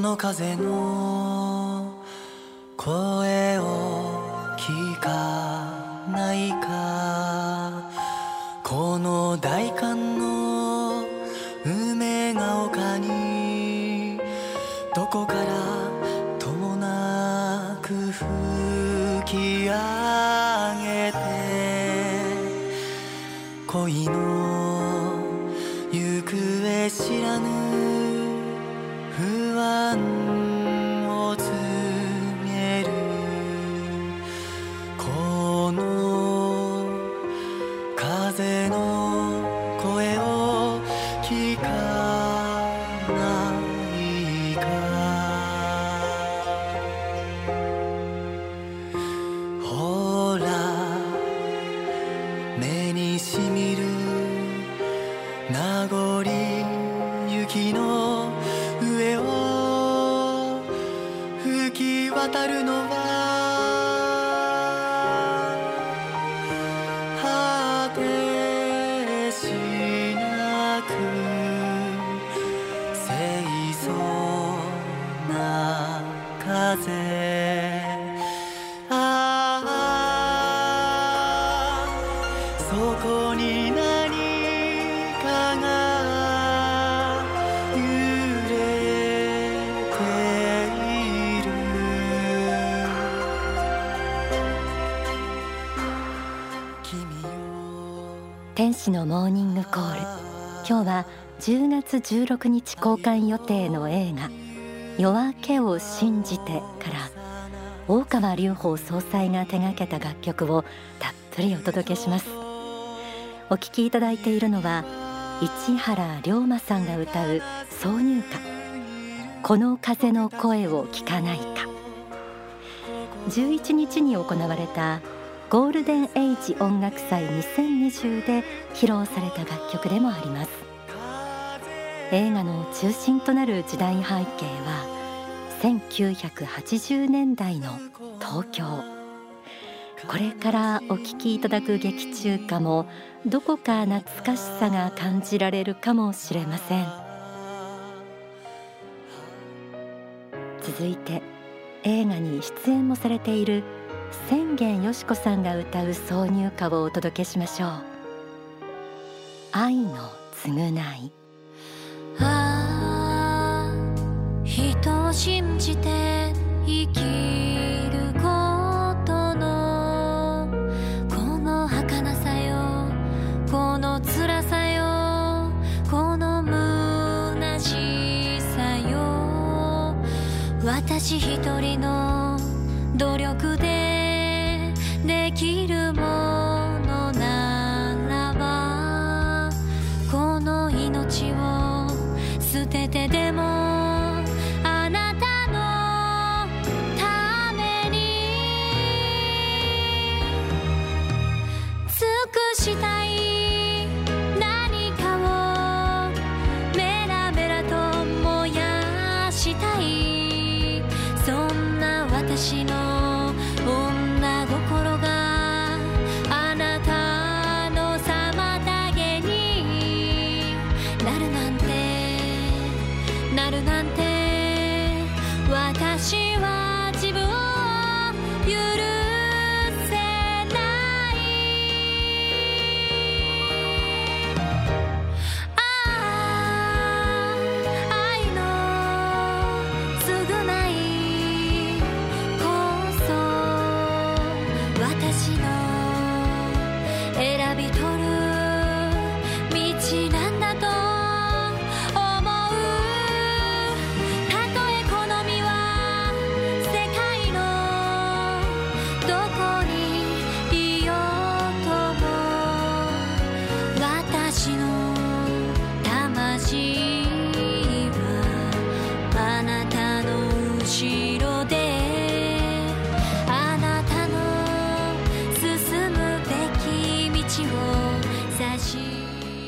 この風の声を聞かないかこの大寒の梅が丘にどこからともなく吹き上げて。恋の行方知らぬ不るの天使のモーニングコール。今日は10月16日公開予定の映画夜明けを信じてから大川隆法総裁が手掛けた楽曲をたっぷりお届けします。お聴きいただいているのは市原龍馬さんが歌う挿入歌。この風の声を聞かないか。11日に行われたゴールデンエイジ音楽祭2020で披露された楽曲でもあります。映画の中心となる時代背景は1980年代の東京。これからお聴きいただく劇中歌もどこか懐かしさが感じられるかもしれません。続いて映画に出演もされている千元よし子さんが歌う挿入歌をお届けしましょう。愛の償い。ああ人を信じて生きることのこの儚さよ。この辛さよ。この虚しさよ。私一人の道なん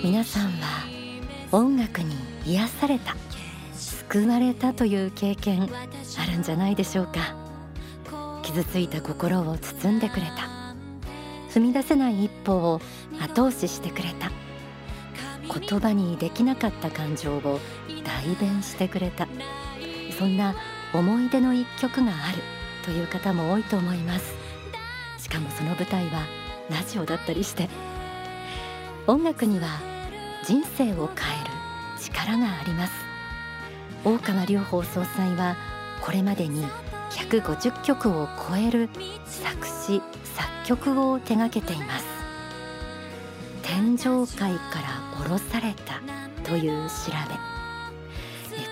皆さんは音楽に癒された救われたという経験あるんじゃないでしょうか。傷ついた心を包んでくれた踏み出せない一歩を後押ししてくれた言葉にできなかった感情を代弁してくれたそんな思い出の一曲があるという方も多いと思います。しかもその舞台はラジオだったりして音楽には人生を変える力があります。大川隆法総裁はこれまでに150曲を超える作詞作曲を手掛けています。天上界から降ろされたという調べ。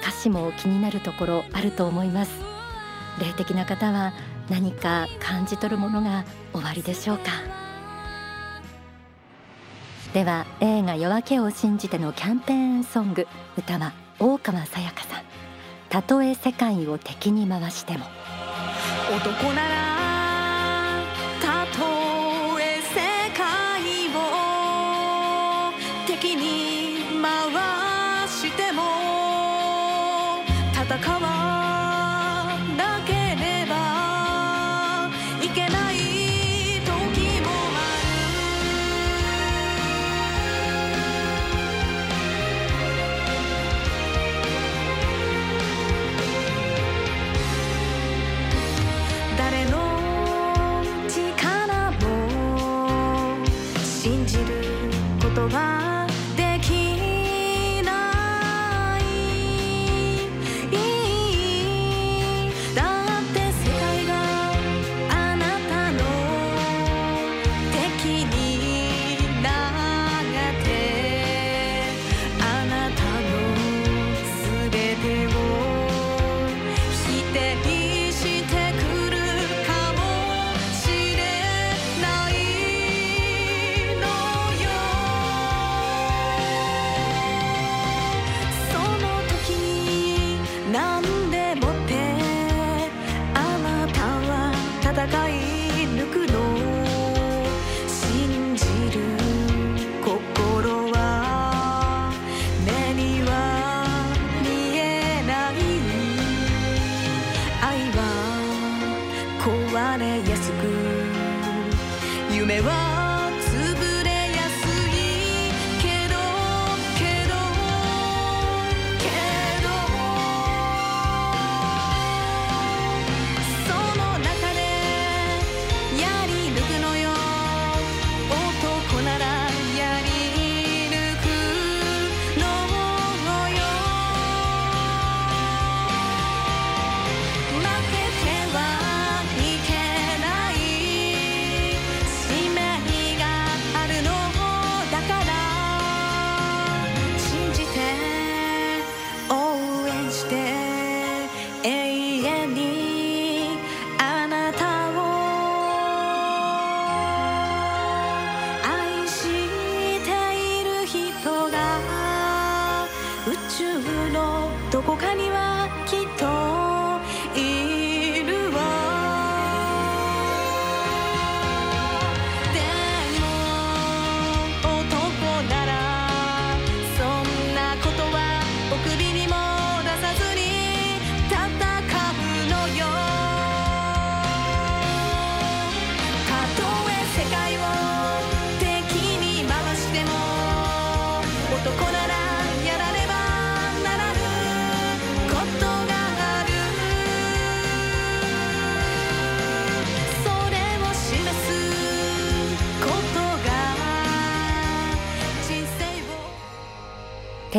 歌詞も気になるところあると思います。霊的な方は何か感じ取るものがおありでしょうか？では映画夜明けを信じてのキャンペーンソング歌は大川さやかさん。たとえ世界を敵に回しても。男なら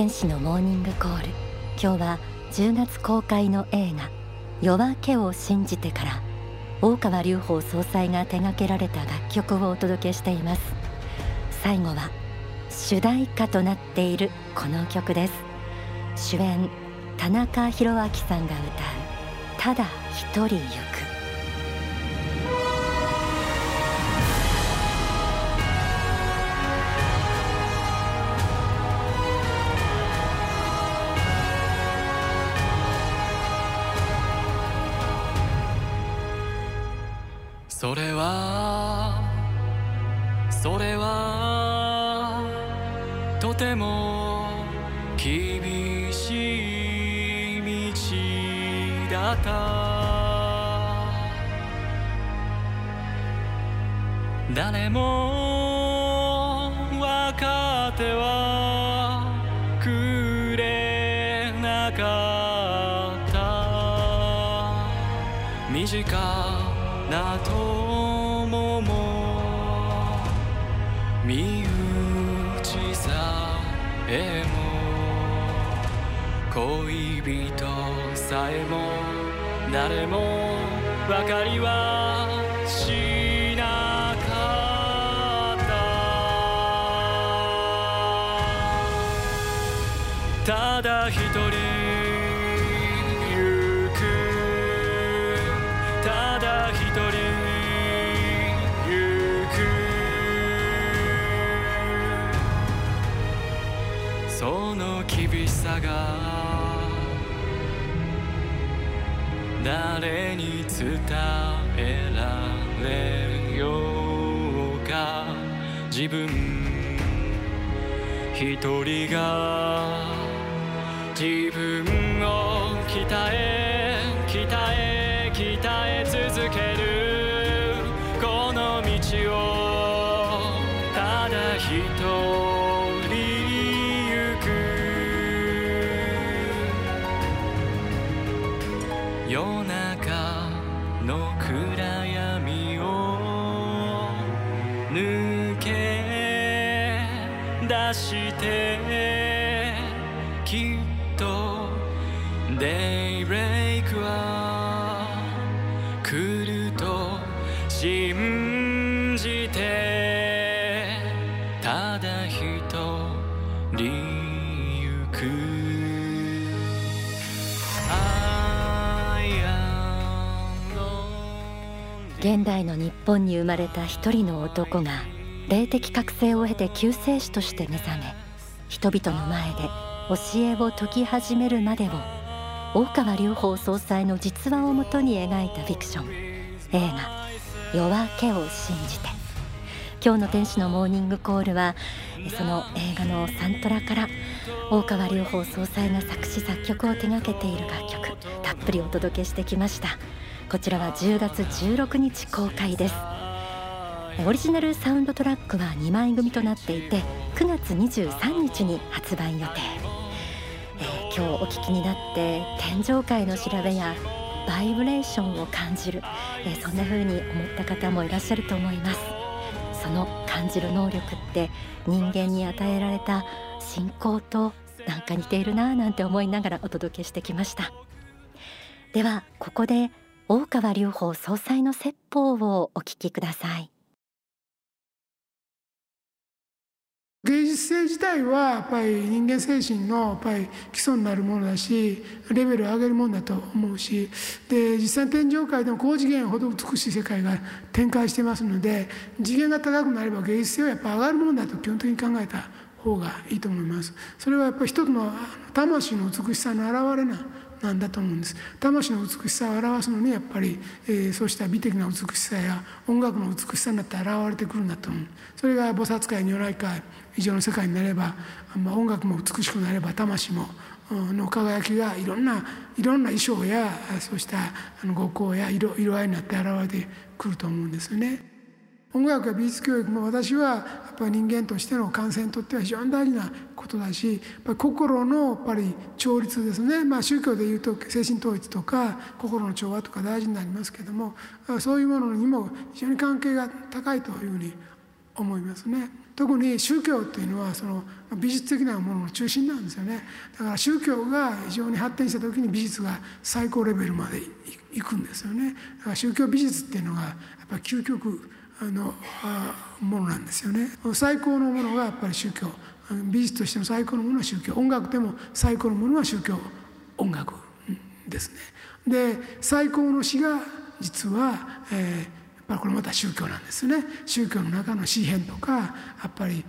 天使のモーニングコール。今日は10月公開の映画夜明けを信じてから大川隆法総裁が手掛けられた楽曲をお届けしています。最後は主題歌となっているこの曲です。主演田中宏明さんが歌うただ一人それはそれはとても厳しい道だった。誰もでも恋人さえも誰も分かりはしなかった。ただ一人その厳しさが誰に伝えられようか。自分一人が自分出してきっとデイブレイクは来ると信じてただ一人行く。現代の日本に生まれた一人の男が霊的覚醒を経て救世主として目覚め人々の前で教えを説き始めるまでを大川隆法総裁の実話をもとに描いたフィクション映画「夜明けを信じて」今日の天使のモーニングコールはその映画のサントラから大川隆法総裁が作詞作曲を手掛けている楽曲たっぷりお届けしてきました。こちらは10月16日公開です。オリジナルサウンドトラックは2枚組となっていて9月23日に発売予定、えー今日お聞きになって天上界の調べやバイブレーションを感じる、えーそんな風に思った方もいらっしゃると思います。その感じる能力って人間に与えられた信仰となんか似ているなぁなんて思いながらお届けしてきました。ではここで大川隆法総裁の説法をお聞きください。芸術性自体はやっぱり人間精神のやっぱり基礎になるものだしレベルを上げるものだと思うしで実際天上界でも高次元ほど美しい世界が展開してますので次元が高くなれば芸術性はやっぱ上がるものだと基本的に考えた。方がいいと思います。それはやっぱり一つの魂の美しさの表れななんだと思うんです魂の美しさを表すのにやっぱり、えーそうした美的な美しさや音楽の美しさになって現れてくるんだと思うそれが菩薩界如来界以上の世界になれば、まあ、音楽も美しくなれば魂もの輝きがいろんないろんな衣装やそうしたあの五光や色色合いになって現れてくると思うんですよね。音楽や美術教育も私はやっぱり人間としての感染にとっては非常に大事なことだしやっぱ心のやっぱり調律ですね、まあ、宗教でいうと精神統一とか心の調和とか大事になりますけどもそういうものにも非常に関係が高いというふうに思いますね。特に宗教っていうのはその美術的なものの中心なんですよね。だから宗教が非常に発展した時に美術が最高レベルまでいくんですよね。だから宗教美術っていうのがやっぱり究極あのものなんですよね。最高のものがやっぱり宗教。美術としての最高のものは宗教。音楽でも最高のものは宗教音楽ですね。で最高の詩が実は、えーこれまた宗教なんですね。宗教の中の詩篇とかやっぱり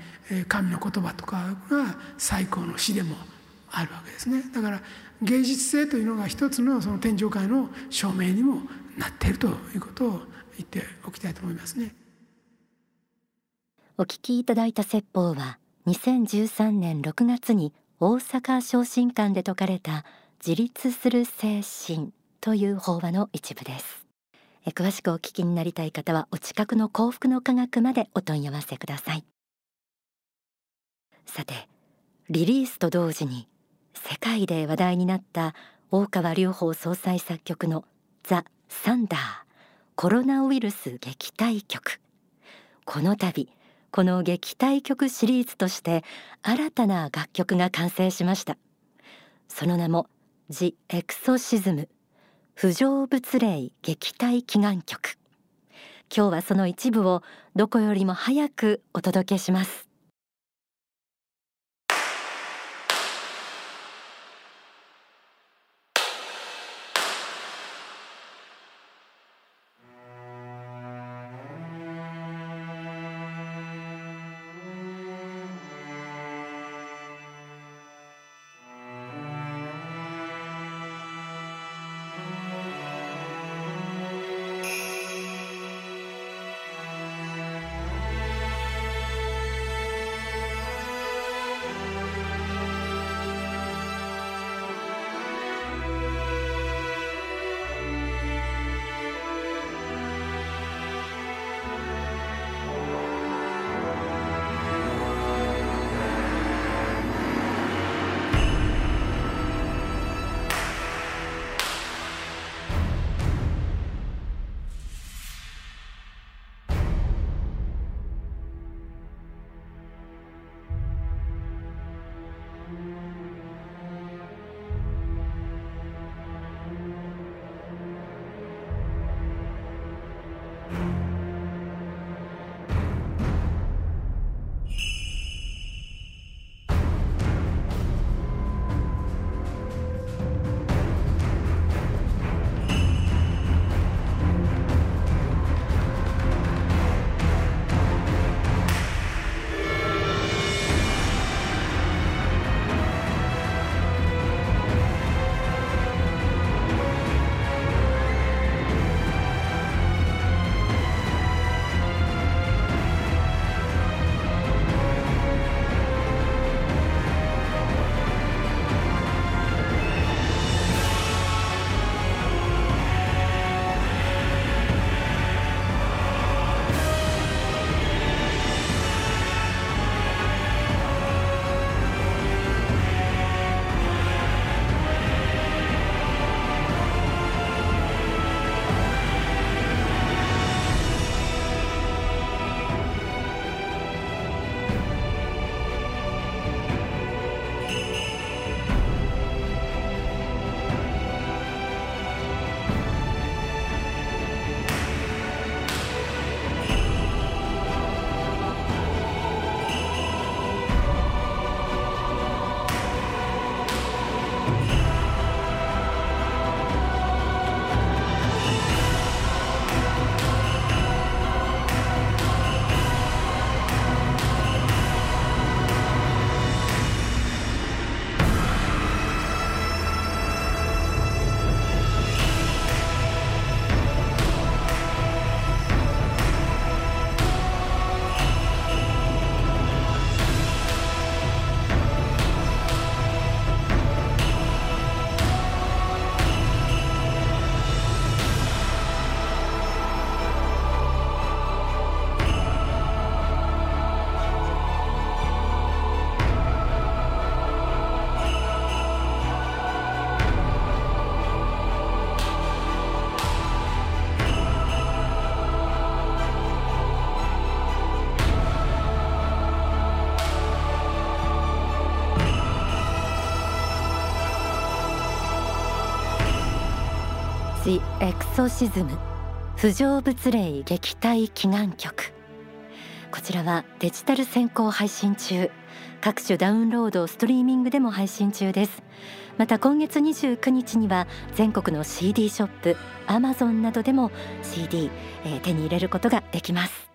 神の言葉とかが最高の詩でもあるわけですね。だから芸術性というのが一つのその天上界の証明にもなっているということを言っておきたいと思いますね。お聞きいただいた説法は2013年6月に大阪昇進館で説かれた自立する精神という法話の一部です。え詳しくお聞きになりたい方はお近くの幸福の科学までお問い合わせください。さてリリースと同時に世界で話題になった大川隆法総裁作曲のザ・サンダーコロナウイルス撃退曲。この度この撃退曲シリーズとして新たな楽曲が完成しました。その名もジ・エクソシズム不浄物霊撃退祈願曲。今日はその一部をどこよりも早くお届けします。ジ・エクソシズム不浄物霊撃退祈願曲。こちらはデジタル先行配信中。各種ダウンロードストリーミングでも配信中です。また今月29日には全国の CD ショップ Amazon などでも CD、えー、手に入れることができます。